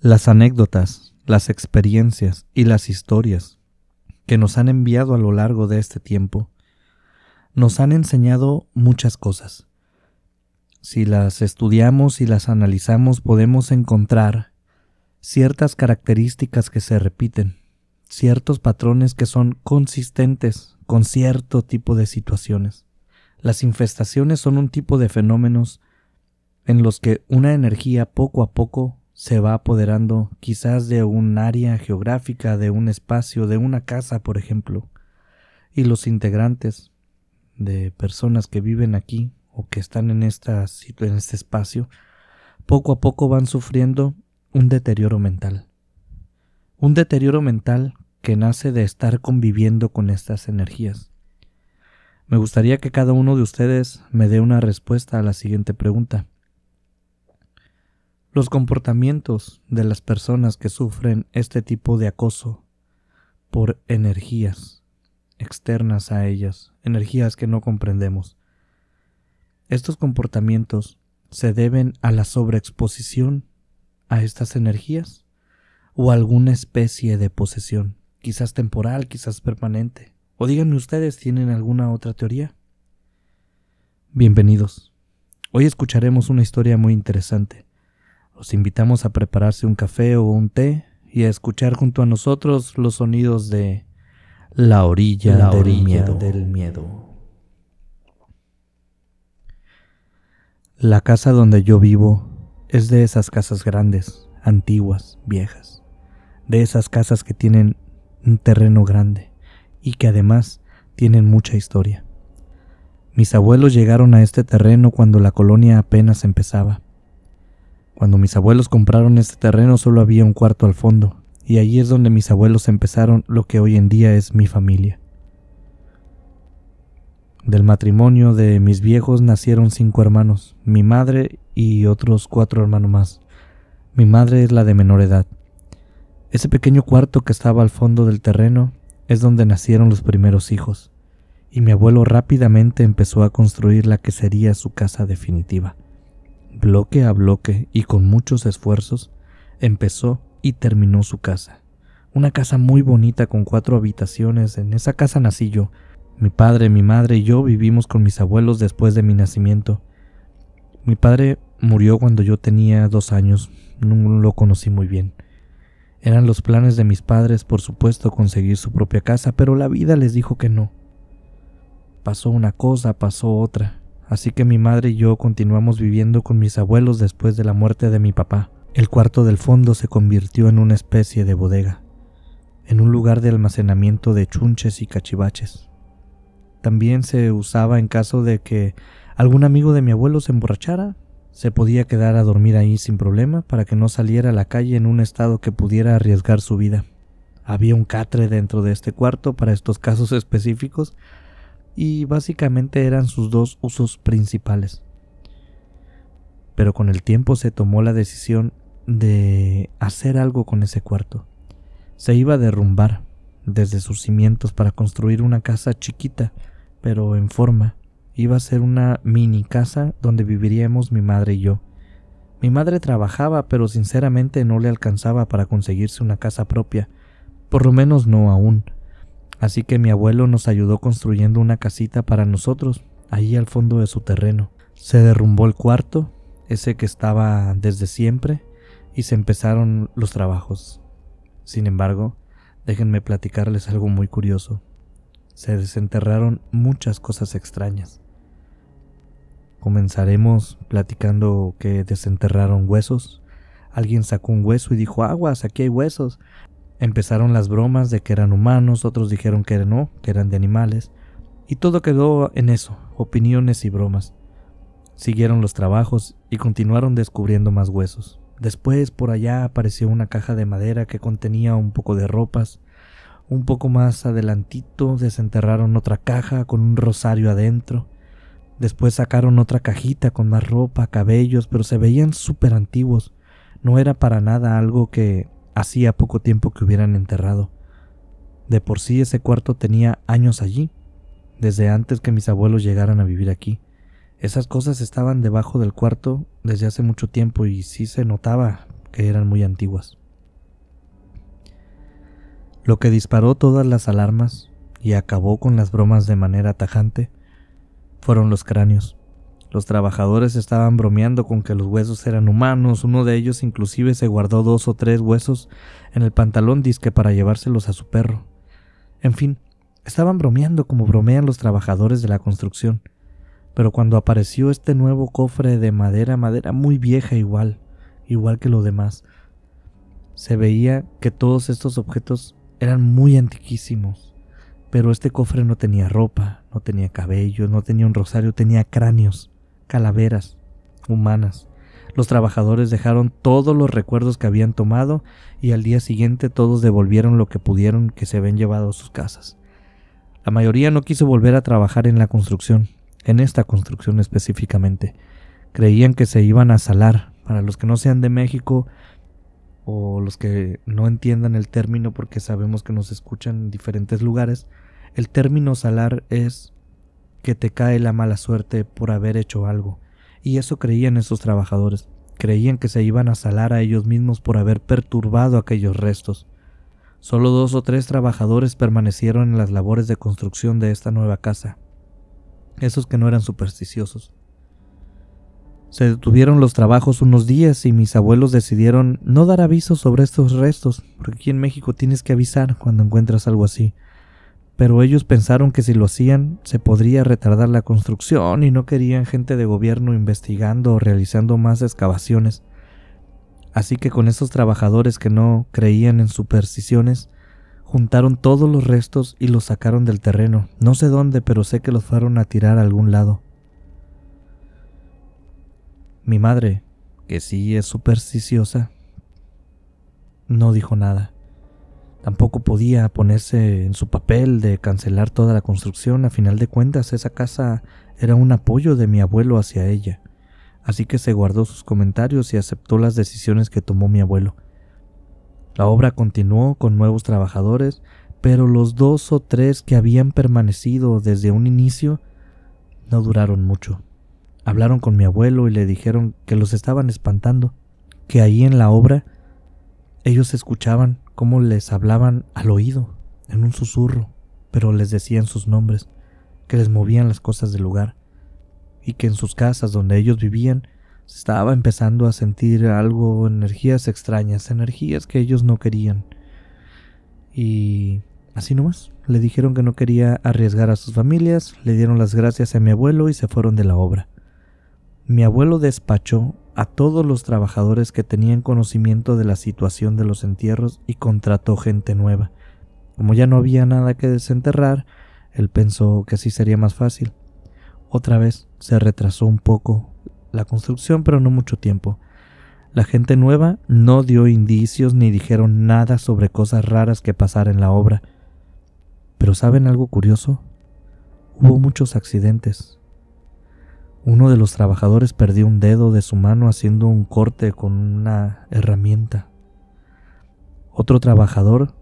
Las anécdotas, las experiencias y las historias que nos han enviado a lo largo de este tiempo nos han enseñado muchas cosas. Si las estudiamos y las analizamos podemos encontrar ciertas características que se repiten, ciertos patrones que son consistentes con cierto tipo de situaciones. Las infestaciones son un tipo de fenómenos en los que una energía poco a poco se va apoderando quizás de un área geográfica, de un espacio, de una casa, por ejemplo, y los integrantes de personas que viven aquí o que están en, en este espacio, poco a poco van sufriendo un deterioro mental. Un deterioro mental que nace de estar conviviendo con estas energías. Me gustaría que cada uno de ustedes me dé una respuesta a la siguiente pregunta. Los comportamientos de las personas que sufren este tipo de acoso por energías externas a ellas, energías que no comprendemos. Estos comportamientos se deben a la sobreexposición a estas energías o a alguna especie de posesión, quizás temporal, quizás permanente. O díganme ustedes, ¿tienen alguna otra teoría? Bienvenidos. Hoy escucharemos una historia muy interesante. Los invitamos a prepararse un café o un té y a escuchar junto a nosotros los sonidos de la orilla, del, miedo. del miedo. La casa donde yo vivo es de esas casas grandes, antiguas, viejas, de esas casas que tienen un terreno grande y que además tienen mucha historia. Mis abuelos llegaron a este terreno cuando la colonia apenas empezaba. Cuando mis abuelos compraron este terreno solo había un cuarto al fondo, y allí es donde mis abuelos empezaron lo que hoy en día es mi familia. Del matrimonio de mis viejos nacieron cinco hermanos, mi madre y otros cuatro hermanos más. Mi madre es la de menor edad. Ese pequeño cuarto que estaba al fondo del terreno es donde nacieron los primeros hijos, y mi abuelo rápidamente empezó a construir la que sería su casa definitiva bloque a bloque y con muchos esfuerzos, empezó y terminó su casa. Una casa muy bonita con cuatro habitaciones. En esa casa nací yo. Mi padre, mi madre y yo vivimos con mis abuelos después de mi nacimiento. Mi padre murió cuando yo tenía dos años. No lo conocí muy bien. Eran los planes de mis padres, por supuesto, conseguir su propia casa, pero la vida les dijo que no. Pasó una cosa, pasó otra así que mi madre y yo continuamos viviendo con mis abuelos después de la muerte de mi papá. El cuarto del fondo se convirtió en una especie de bodega, en un lugar de almacenamiento de chunches y cachivaches. También se usaba en caso de que algún amigo de mi abuelo se emborrachara, se podía quedar a dormir ahí sin problema para que no saliera a la calle en un estado que pudiera arriesgar su vida. Había un catre dentro de este cuarto para estos casos específicos y básicamente eran sus dos usos principales. Pero con el tiempo se tomó la decisión de hacer algo con ese cuarto. Se iba a derrumbar desde sus cimientos para construir una casa chiquita, pero en forma. Iba a ser una mini casa donde viviríamos mi madre y yo. Mi madre trabajaba, pero sinceramente no le alcanzaba para conseguirse una casa propia, por lo menos no aún. Así que mi abuelo nos ayudó construyendo una casita para nosotros, ahí al fondo de su terreno. Se derrumbó el cuarto, ese que estaba desde siempre, y se empezaron los trabajos. Sin embargo, déjenme platicarles algo muy curioso. Se desenterraron muchas cosas extrañas. Comenzaremos platicando que desenterraron huesos. Alguien sacó un hueso y dijo, aguas, aquí hay huesos. Empezaron las bromas de que eran humanos, otros dijeron que no, que eran de animales, y todo quedó en eso, opiniones y bromas. Siguieron los trabajos y continuaron descubriendo más huesos. Después por allá apareció una caja de madera que contenía un poco de ropas. Un poco más adelantito desenterraron otra caja con un rosario adentro. Después sacaron otra cajita con más ropa, cabellos, pero se veían súper antiguos. No era para nada algo que hacía poco tiempo que hubieran enterrado. De por sí ese cuarto tenía años allí, desde antes que mis abuelos llegaran a vivir aquí. Esas cosas estaban debajo del cuarto desde hace mucho tiempo y sí se notaba que eran muy antiguas. Lo que disparó todas las alarmas y acabó con las bromas de manera tajante fueron los cráneos. Los trabajadores estaban bromeando con que los huesos eran humanos, uno de ellos inclusive se guardó dos o tres huesos en el pantalón disque para llevárselos a su perro. En fin, estaban bromeando como bromean los trabajadores de la construcción. Pero cuando apareció este nuevo cofre de madera, madera muy vieja igual, igual que lo demás, se veía que todos estos objetos eran muy antiquísimos. Pero este cofre no tenía ropa, no tenía cabello, no tenía un rosario, tenía cráneos calaveras humanas. Los trabajadores dejaron todos los recuerdos que habían tomado y al día siguiente todos devolvieron lo que pudieron que se habían llevado a sus casas. La mayoría no quiso volver a trabajar en la construcción, en esta construcción específicamente. Creían que se iban a salar. Para los que no sean de México o los que no entiendan el término porque sabemos que nos escuchan en diferentes lugares, el término salar es que te cae la mala suerte por haber hecho algo. Y eso creían esos trabajadores. Creían que se iban a salar a ellos mismos por haber perturbado aquellos restos. Solo dos o tres trabajadores permanecieron en las labores de construcción de esta nueva casa. Esos que no eran supersticiosos. Se detuvieron los trabajos unos días y mis abuelos decidieron no dar aviso sobre estos restos, porque aquí en México tienes que avisar cuando encuentras algo así pero ellos pensaron que si lo hacían se podría retardar la construcción y no querían gente de gobierno investigando o realizando más excavaciones. Así que con esos trabajadores que no creían en supersticiones, juntaron todos los restos y los sacaron del terreno. No sé dónde, pero sé que los fueron a tirar a algún lado. Mi madre, que sí es supersticiosa, no dijo nada. Tampoco podía ponerse en su papel de cancelar toda la construcción. A final de cuentas, esa casa era un apoyo de mi abuelo hacia ella. Así que se guardó sus comentarios y aceptó las decisiones que tomó mi abuelo. La obra continuó con nuevos trabajadores, pero los dos o tres que habían permanecido desde un inicio no duraron mucho. Hablaron con mi abuelo y le dijeron que los estaban espantando, que ahí en la obra ellos escuchaban cómo les hablaban al oído, en un susurro, pero les decían sus nombres, que les movían las cosas del lugar, y que en sus casas donde ellos vivían se estaba empezando a sentir algo, energías extrañas, energías que ellos no querían. Y así nomás, le dijeron que no quería arriesgar a sus familias, le dieron las gracias a mi abuelo y se fueron de la obra. Mi abuelo despachó a todos los trabajadores que tenían conocimiento de la situación de los entierros y contrató gente nueva. Como ya no había nada que desenterrar, él pensó que así sería más fácil. Otra vez se retrasó un poco la construcción, pero no mucho tiempo. La gente nueva no dio indicios ni dijeron nada sobre cosas raras que pasaran en la obra. Pero ¿saben algo curioso? Hubo muchos accidentes, uno de los trabajadores perdió un dedo de su mano haciendo un corte con una herramienta. Otro trabajador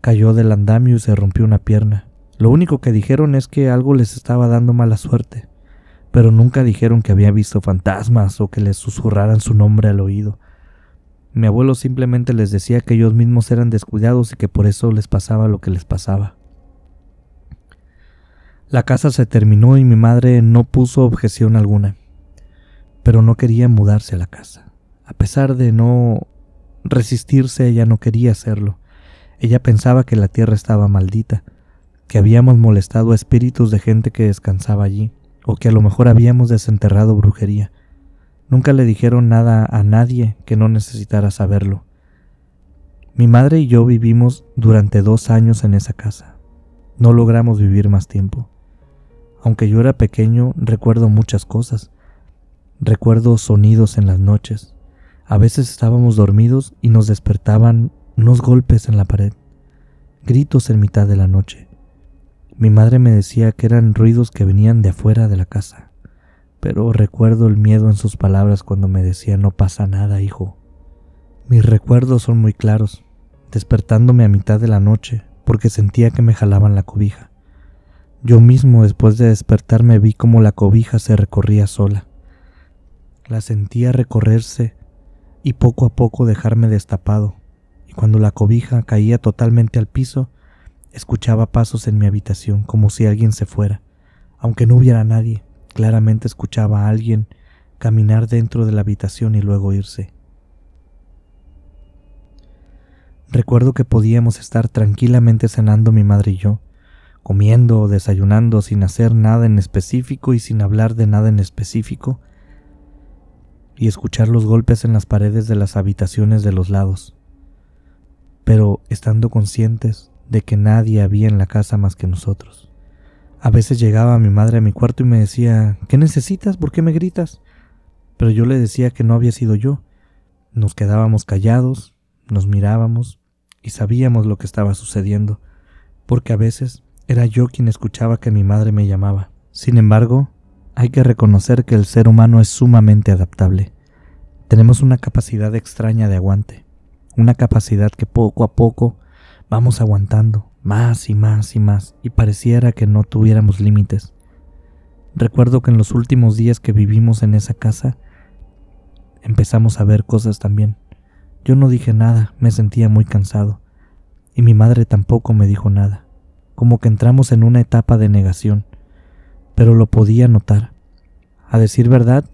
cayó del andamio y se rompió una pierna. Lo único que dijeron es que algo les estaba dando mala suerte, pero nunca dijeron que había visto fantasmas o que les susurraran su nombre al oído. Mi abuelo simplemente les decía que ellos mismos eran descuidados y que por eso les pasaba lo que les pasaba. La casa se terminó y mi madre no puso objeción alguna, pero no quería mudarse a la casa. A pesar de no resistirse, ella no quería hacerlo. Ella pensaba que la tierra estaba maldita, que habíamos molestado a espíritus de gente que descansaba allí, o que a lo mejor habíamos desenterrado brujería. Nunca le dijeron nada a nadie que no necesitara saberlo. Mi madre y yo vivimos durante dos años en esa casa. No logramos vivir más tiempo. Aunque yo era pequeño, recuerdo muchas cosas. Recuerdo sonidos en las noches. A veces estábamos dormidos y nos despertaban unos golpes en la pared, gritos en mitad de la noche. Mi madre me decía que eran ruidos que venían de afuera de la casa, pero recuerdo el miedo en sus palabras cuando me decía no pasa nada, hijo. Mis recuerdos son muy claros, despertándome a mitad de la noche porque sentía que me jalaban la cobija. Yo mismo después de despertarme vi como la cobija se recorría sola. La sentía recorrerse y poco a poco dejarme destapado, y cuando la cobija caía totalmente al piso, escuchaba pasos en mi habitación como si alguien se fuera. Aunque no hubiera nadie, claramente escuchaba a alguien caminar dentro de la habitación y luego irse. Recuerdo que podíamos estar tranquilamente cenando mi madre y yo, comiendo o desayunando sin hacer nada en específico y sin hablar de nada en específico, y escuchar los golpes en las paredes de las habitaciones de los lados, pero estando conscientes de que nadie había en la casa más que nosotros. A veces llegaba mi madre a mi cuarto y me decía, ¿qué necesitas? ¿Por qué me gritas? Pero yo le decía que no había sido yo. Nos quedábamos callados, nos mirábamos y sabíamos lo que estaba sucediendo, porque a veces era yo quien escuchaba que mi madre me llamaba. Sin embargo, hay que reconocer que el ser humano es sumamente adaptable. Tenemos una capacidad extraña de aguante, una capacidad que poco a poco vamos aguantando, más y más y más, y pareciera que no tuviéramos límites. Recuerdo que en los últimos días que vivimos en esa casa, empezamos a ver cosas también. Yo no dije nada, me sentía muy cansado, y mi madre tampoco me dijo nada, como que entramos en una etapa de negación pero lo podía notar. A decir verdad,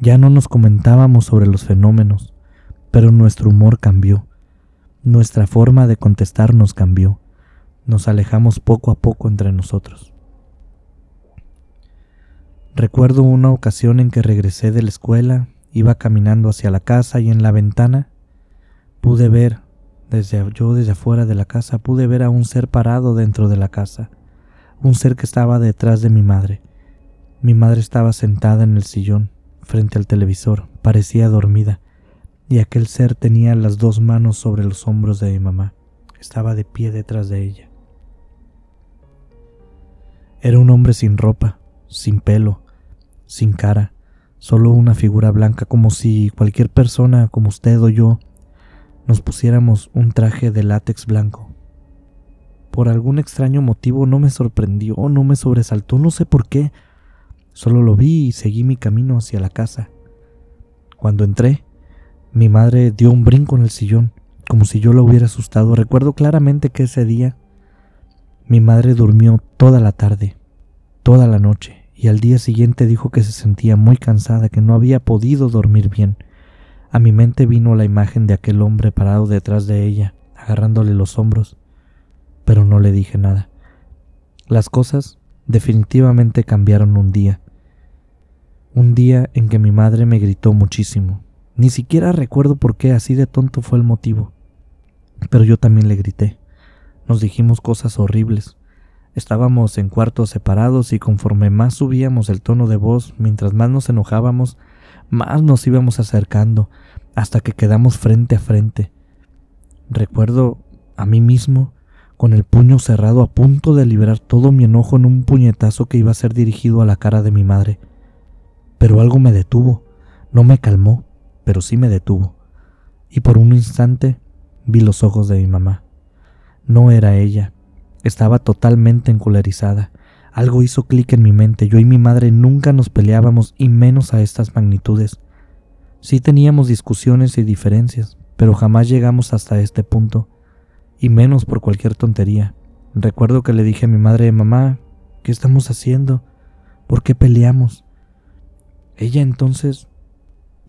ya no nos comentábamos sobre los fenómenos, pero nuestro humor cambió, nuestra forma de contestarnos cambió, nos alejamos poco a poco entre nosotros. Recuerdo una ocasión en que regresé de la escuela, iba caminando hacia la casa y en la ventana pude ver, desde yo desde afuera de la casa, pude ver a un ser parado dentro de la casa un ser que estaba detrás de mi madre. Mi madre estaba sentada en el sillón, frente al televisor, parecía dormida, y aquel ser tenía las dos manos sobre los hombros de mi mamá. Estaba de pie detrás de ella. Era un hombre sin ropa, sin pelo, sin cara, solo una figura blanca, como si cualquier persona como usted o yo nos pusiéramos un traje de látex blanco por algún extraño motivo no me sorprendió, no me sobresaltó, no sé por qué. Solo lo vi y seguí mi camino hacia la casa. Cuando entré, mi madre dio un brinco en el sillón, como si yo la hubiera asustado. Recuerdo claramente que ese día mi madre durmió toda la tarde, toda la noche, y al día siguiente dijo que se sentía muy cansada, que no había podido dormir bien. A mi mente vino la imagen de aquel hombre parado detrás de ella, agarrándole los hombros pero no le dije nada. Las cosas definitivamente cambiaron un día. Un día en que mi madre me gritó muchísimo. Ni siquiera recuerdo por qué así de tonto fue el motivo. Pero yo también le grité. Nos dijimos cosas horribles. Estábamos en cuartos separados y conforme más subíamos el tono de voz, mientras más nos enojábamos, más nos íbamos acercando, hasta que quedamos frente a frente. Recuerdo a mí mismo con el puño cerrado a punto de liberar todo mi enojo en un puñetazo que iba a ser dirigido a la cara de mi madre. Pero algo me detuvo, no me calmó, pero sí me detuvo. Y por un instante vi los ojos de mi mamá. No era ella, estaba totalmente enculerizada. Algo hizo clic en mi mente, yo y mi madre nunca nos peleábamos y menos a estas magnitudes. Sí teníamos discusiones y diferencias, pero jamás llegamos hasta este punto y menos por cualquier tontería. Recuerdo que le dije a mi madre, mamá, ¿qué estamos haciendo? ¿Por qué peleamos? Ella entonces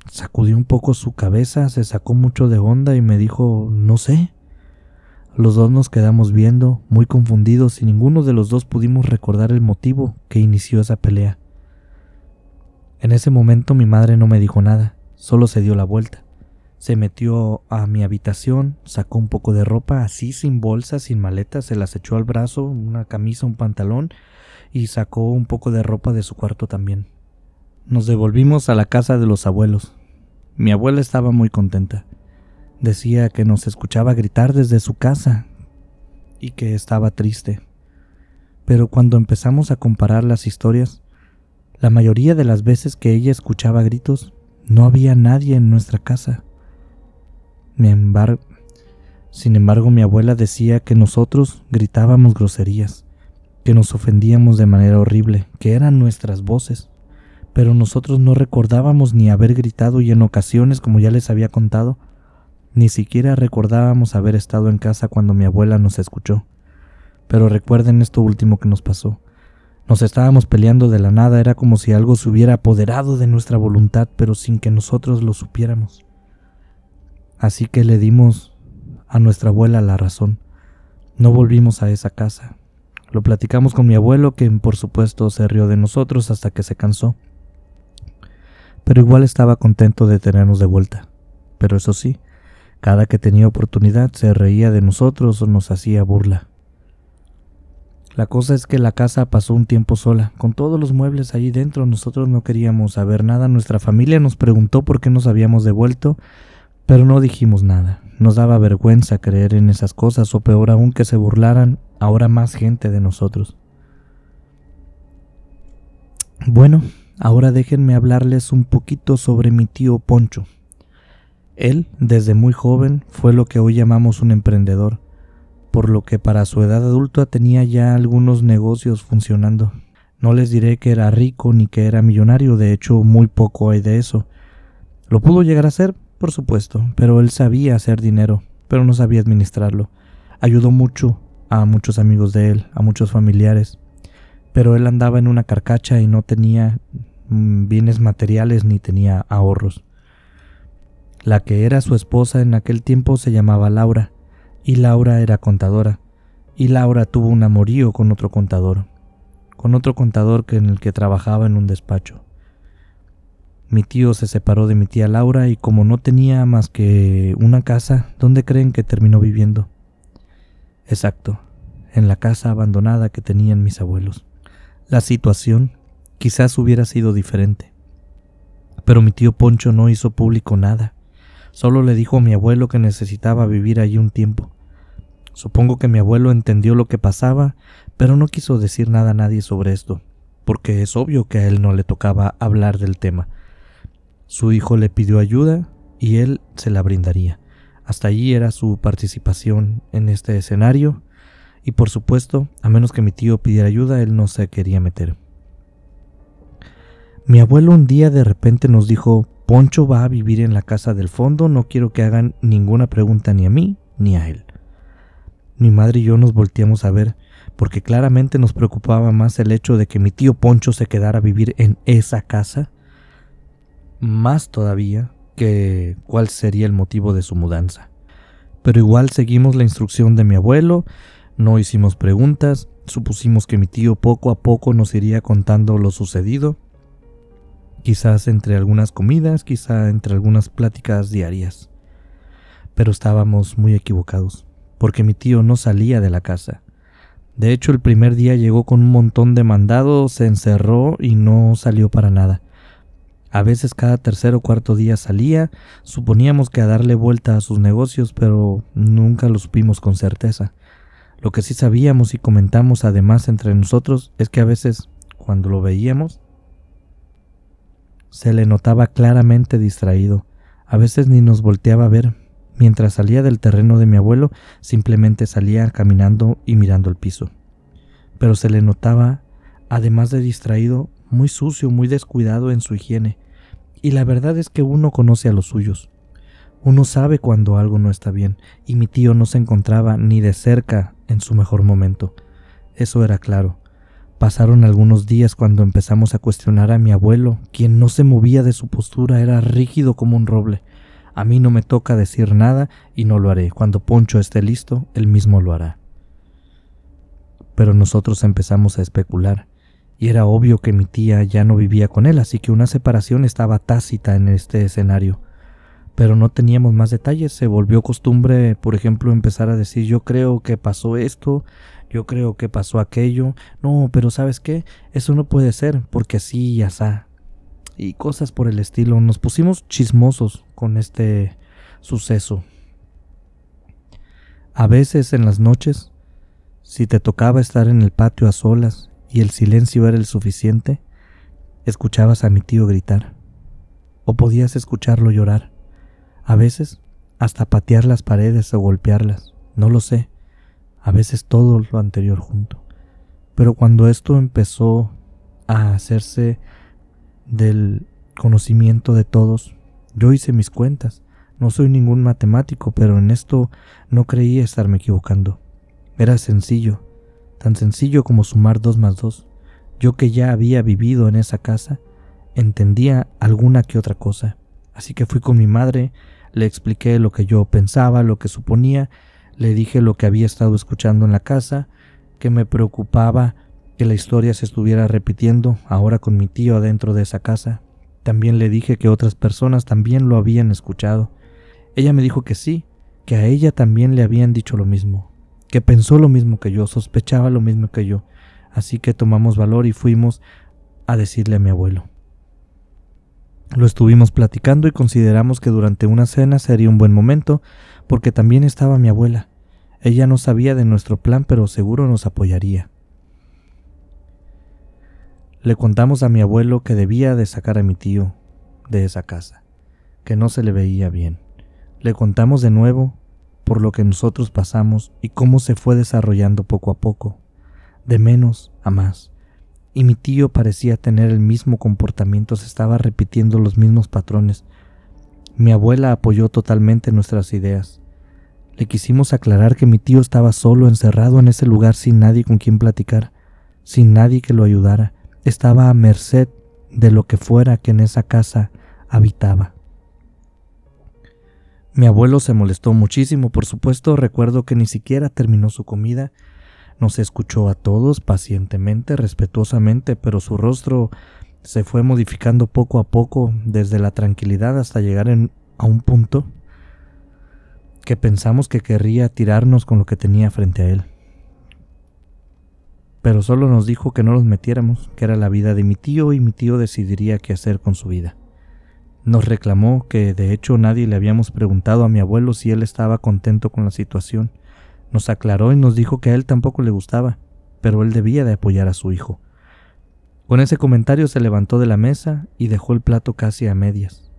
sacudió un poco su cabeza, se sacó mucho de onda y me dijo, no sé. Los dos nos quedamos viendo, muy confundidos, y ninguno de los dos pudimos recordar el motivo que inició esa pelea. En ese momento mi madre no me dijo nada, solo se dio la vuelta. Se metió a mi habitación, sacó un poco de ropa, así sin bolsa, sin maleta, se las echó al brazo, una camisa, un pantalón, y sacó un poco de ropa de su cuarto también. Nos devolvimos a la casa de los abuelos. Mi abuela estaba muy contenta. Decía que nos escuchaba gritar desde su casa y que estaba triste. Pero cuando empezamos a comparar las historias, la mayoría de las veces que ella escuchaba gritos, no había nadie en nuestra casa. Sin embargo, mi abuela decía que nosotros gritábamos groserías, que nos ofendíamos de manera horrible, que eran nuestras voces, pero nosotros no recordábamos ni haber gritado y en ocasiones, como ya les había contado, ni siquiera recordábamos haber estado en casa cuando mi abuela nos escuchó. Pero recuerden esto último que nos pasó. Nos estábamos peleando de la nada, era como si algo se hubiera apoderado de nuestra voluntad, pero sin que nosotros lo supiéramos. Así que le dimos a nuestra abuela la razón. No volvimos a esa casa. Lo platicamos con mi abuelo, que por supuesto se rió de nosotros hasta que se cansó. Pero igual estaba contento de tenernos de vuelta. Pero eso sí, cada que tenía oportunidad se reía de nosotros o nos hacía burla. La cosa es que la casa pasó un tiempo sola, con todos los muebles allí dentro. Nosotros no queríamos saber nada. Nuestra familia nos preguntó por qué nos habíamos devuelto, pero no dijimos nada. Nos daba vergüenza creer en esas cosas, o peor aún que se burlaran ahora más gente de nosotros. Bueno, ahora déjenme hablarles un poquito sobre mi tío Poncho. Él, desde muy joven, fue lo que hoy llamamos un emprendedor, por lo que para su edad adulta tenía ya algunos negocios funcionando. No les diré que era rico ni que era millonario, de hecho muy poco hay de eso. Lo pudo llegar a ser, por supuesto, pero él sabía hacer dinero, pero no sabía administrarlo. Ayudó mucho a muchos amigos de él, a muchos familiares, pero él andaba en una carcacha y no tenía mm, bienes materiales ni tenía ahorros. La que era su esposa en aquel tiempo se llamaba Laura, y Laura era contadora, y Laura tuvo un amorío con otro contador, con otro contador que en el que trabajaba en un despacho. Mi tío se separó de mi tía Laura y como no tenía más que una casa, ¿dónde creen que terminó viviendo? Exacto, en la casa abandonada que tenían mis abuelos. La situación quizás hubiera sido diferente. Pero mi tío Poncho no hizo público nada. Solo le dijo a mi abuelo que necesitaba vivir allí un tiempo. Supongo que mi abuelo entendió lo que pasaba, pero no quiso decir nada a nadie sobre esto, porque es obvio que a él no le tocaba hablar del tema. Su hijo le pidió ayuda y él se la brindaría. Hasta allí era su participación en este escenario y por supuesto, a menos que mi tío pidiera ayuda, él no se quería meter. Mi abuelo un día de repente nos dijo, Poncho va a vivir en la casa del fondo, no quiero que hagan ninguna pregunta ni a mí ni a él. Mi madre y yo nos volteamos a ver, porque claramente nos preocupaba más el hecho de que mi tío Poncho se quedara a vivir en esa casa, más todavía que cuál sería el motivo de su mudanza. Pero igual seguimos la instrucción de mi abuelo, no hicimos preguntas, supusimos que mi tío poco a poco nos iría contando lo sucedido, quizás entre algunas comidas, quizá entre algunas pláticas diarias. Pero estábamos muy equivocados, porque mi tío no salía de la casa. De hecho, el primer día llegó con un montón de mandados, se encerró y no salió para nada. A veces cada tercer o cuarto día salía, suponíamos que a darle vuelta a sus negocios, pero nunca lo supimos con certeza. Lo que sí sabíamos y comentamos además entre nosotros es que a veces, cuando lo veíamos, se le notaba claramente distraído, a veces ni nos volteaba a ver. Mientras salía del terreno de mi abuelo, simplemente salía caminando y mirando el piso. Pero se le notaba, además de distraído, muy sucio, muy descuidado en su higiene, y la verdad es que uno conoce a los suyos. Uno sabe cuando algo no está bien, y mi tío no se encontraba ni de cerca en su mejor momento. Eso era claro. Pasaron algunos días cuando empezamos a cuestionar a mi abuelo, quien no se movía de su postura, era rígido como un roble. A mí no me toca decir nada y no lo haré. Cuando Poncho esté listo, él mismo lo hará. Pero nosotros empezamos a especular y era obvio que mi tía ya no vivía con él, así que una separación estaba tácita en este escenario. Pero no teníamos más detalles, se volvió costumbre, por ejemplo, empezar a decir yo creo que pasó esto, yo creo que pasó aquello, no, pero sabes qué, eso no puede ser, porque así y asá. Y cosas por el estilo, nos pusimos chismosos con este suceso. A veces en las noches, si te tocaba estar en el patio a solas y el silencio era el suficiente, escuchabas a mi tío gritar, o podías escucharlo llorar, a veces hasta patear las paredes o golpearlas, no lo sé, a veces todo lo anterior junto. Pero cuando esto empezó a hacerse del conocimiento de todos. Yo hice mis cuentas. No soy ningún matemático, pero en esto no creía estarme equivocando. Era sencillo, tan sencillo como sumar dos más dos. Yo que ya había vivido en esa casa, entendía alguna que otra cosa. Así que fui con mi madre, le expliqué lo que yo pensaba, lo que suponía, le dije lo que había estado escuchando en la casa, que me preocupaba que la historia se estuviera repitiendo ahora con mi tío adentro de esa casa. También le dije que otras personas también lo habían escuchado. Ella me dijo que sí, que a ella también le habían dicho lo mismo, que pensó lo mismo que yo, sospechaba lo mismo que yo. Así que tomamos valor y fuimos a decirle a mi abuelo. Lo estuvimos platicando y consideramos que durante una cena sería un buen momento, porque también estaba mi abuela. Ella no sabía de nuestro plan, pero seguro nos apoyaría. Le contamos a mi abuelo que debía de sacar a mi tío de esa casa, que no se le veía bien. Le contamos de nuevo por lo que nosotros pasamos y cómo se fue desarrollando poco a poco, de menos a más. Y mi tío parecía tener el mismo comportamiento, se estaba repitiendo los mismos patrones. Mi abuela apoyó totalmente nuestras ideas. Le quisimos aclarar que mi tío estaba solo, encerrado en ese lugar sin nadie con quien platicar, sin nadie que lo ayudara. Estaba a merced de lo que fuera que en esa casa habitaba. Mi abuelo se molestó muchísimo, por supuesto, recuerdo que ni siquiera terminó su comida. Nos escuchó a todos pacientemente, respetuosamente, pero su rostro se fue modificando poco a poco desde la tranquilidad hasta llegar a un punto que pensamos que querría tirarnos con lo que tenía frente a él. Pero solo nos dijo que no nos metiéramos, que era la vida de mi tío y mi tío decidiría qué hacer con su vida. Nos reclamó que de hecho nadie le habíamos preguntado a mi abuelo si él estaba contento con la situación. Nos aclaró y nos dijo que a él tampoco le gustaba, pero él debía de apoyar a su hijo. Con ese comentario se levantó de la mesa y dejó el plato casi a medias.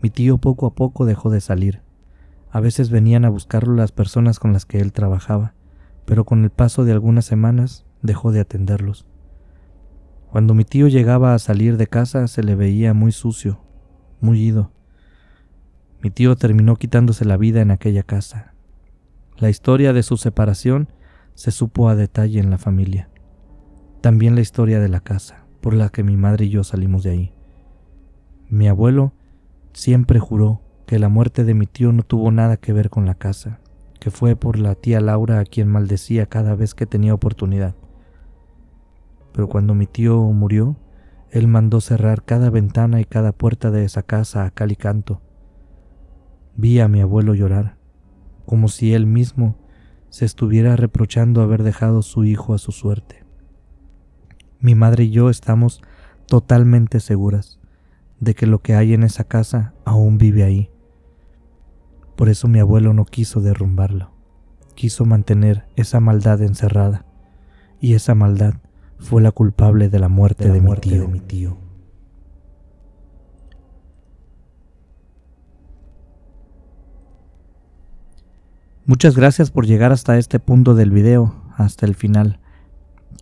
Mi tío poco a poco dejó de salir. A veces venían a buscarlo las personas con las que él trabajaba, pero con el paso de algunas semanas dejó de atenderlos. Cuando mi tío llegaba a salir de casa se le veía muy sucio, mullido. Mi tío terminó quitándose la vida en aquella casa. La historia de su separación se supo a detalle en la familia. También la historia de la casa, por la que mi madre y yo salimos de ahí. Mi abuelo siempre juró que la muerte de mi tío no tuvo nada que ver con la casa, que fue por la tía Laura a quien maldecía cada vez que tenía oportunidad. Pero cuando mi tío murió, él mandó cerrar cada ventana y cada puerta de esa casa a cal y canto. Vi a mi abuelo llorar, como si él mismo se estuviera reprochando haber dejado su hijo a su suerte. Mi madre y yo estamos totalmente seguras de que lo que hay en esa casa aún vive ahí. Por eso mi abuelo no quiso derrumbarlo, quiso mantener esa maldad encerrada, y esa maldad fue la culpable de la muerte de, mi, tío. de mi tío. Muchas gracias por llegar hasta este punto del video, hasta el final.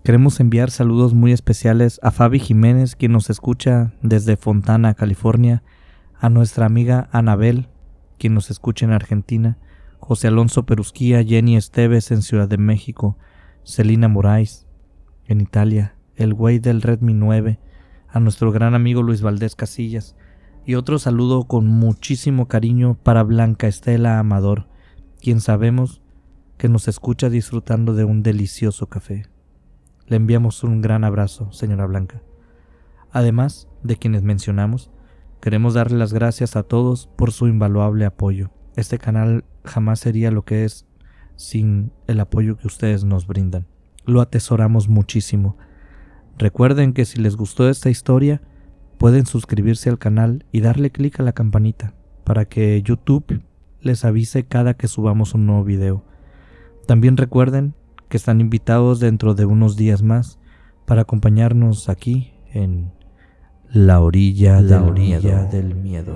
Queremos enviar saludos muy especiales a Fabi Jiménez, quien nos escucha desde Fontana, California, a nuestra amiga Anabel, quien nos escucha en Argentina, José Alonso Perusquía, Jenny Esteves en Ciudad de México, Celina Moraes, en Italia, el güey del Redmi 9, a nuestro gran amigo Luis Valdés Casillas, y otro saludo con muchísimo cariño para Blanca Estela Amador, quien sabemos que nos escucha disfrutando de un delicioso café. Le enviamos un gran abrazo, señora Blanca. Además de quienes mencionamos, queremos darle las gracias a todos por su invaluable apoyo. Este canal jamás sería lo que es sin el apoyo que ustedes nos brindan lo atesoramos muchísimo. Recuerden que si les gustó esta historia, pueden suscribirse al canal y darle clic a la campanita para que YouTube les avise cada que subamos un nuevo video. También recuerden que están invitados dentro de unos días más para acompañarnos aquí en la orilla, la del, orilla miedo. del miedo.